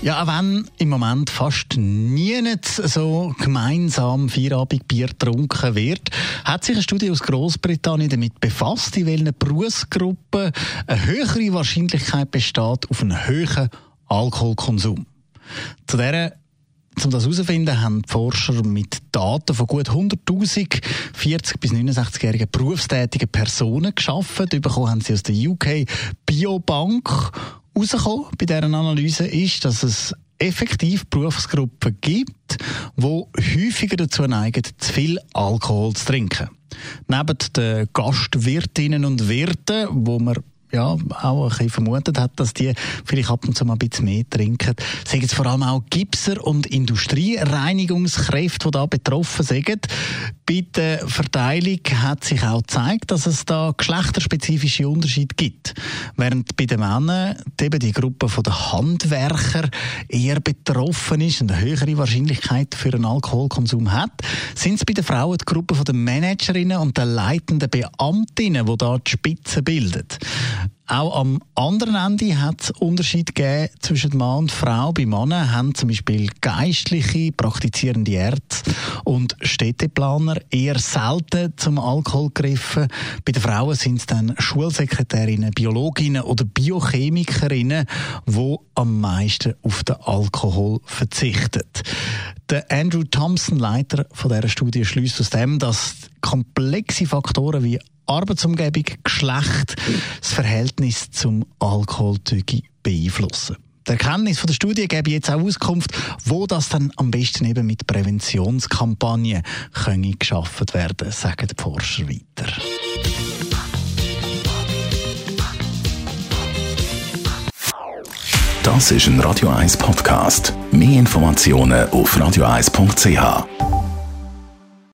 ja, auch wenn im Moment fast nie so gemeinsam Feierabendbier getrunken wird, hat sich eine Studie aus Großbritannien damit befasst, in welchen Berufsgruppen eine höhere Wahrscheinlichkeit besteht auf einen höheren Alkoholkonsum. Zu dieser um das herauszufinden, haben die Forscher mit Daten von gut 100.000 40- bis 69-jährigen berufstätigen Personen geschaffen. Bekommen haben sie aus der UK Biobank Herausgekommen bei dieser Analyse ist, dass es effektiv Berufsgruppen gibt, die häufiger dazu neigen, zu viel Alkohol zu trinken. Neben den Gastwirtinnen und Wirten, wo man ja, auch ein bisschen vermutet hat, dass die vielleicht ab und zu mal ein bisschen mehr trinken. Sagen es vor allem auch Gipser und Industriereinigungskräfte, die da betroffen sind. Bei der Verteilung hat sich auch gezeigt, dass es da geschlechterspezifische Unterschiede gibt. Während bei den Männern eben die Gruppe der Handwerker eher betroffen ist und eine höhere Wahrscheinlichkeit für einen Alkoholkonsum hat, sind es bei den Frauen die Gruppe der Managerinnen und der leitenden Beamtinnen, die da die Spitze bildet. Auch am anderen Ende hat es Unterschied gegeben zwischen Mann und Frau. Bei Männern haben zum Beispiel Geistliche, praktizierende Ärzte und Städteplaner eher selten zum Alkohol gegriffen. Bei den Frauen sind es dann Schulsekretärinnen, Biologinnen oder Biochemikerinnen, die am meisten auf den Alkohol verzichten. Der Andrew Thompson, Leiter von dieser Studie, schließt aus dem, dass komplexe Faktoren wie Arbeitsumgebung, Geschlecht, das Verhältnis zum Alkohol beeinflussen. Die Erkenntnis der Studie gebe jetzt auch Auskunft, wo das dann am besten eben mit Präventionskampagnen können geschaffen werden, sagen die Forscher weiter. Das ist ein Radio 1 Podcast. Mehr Informationen auf radio1.ch.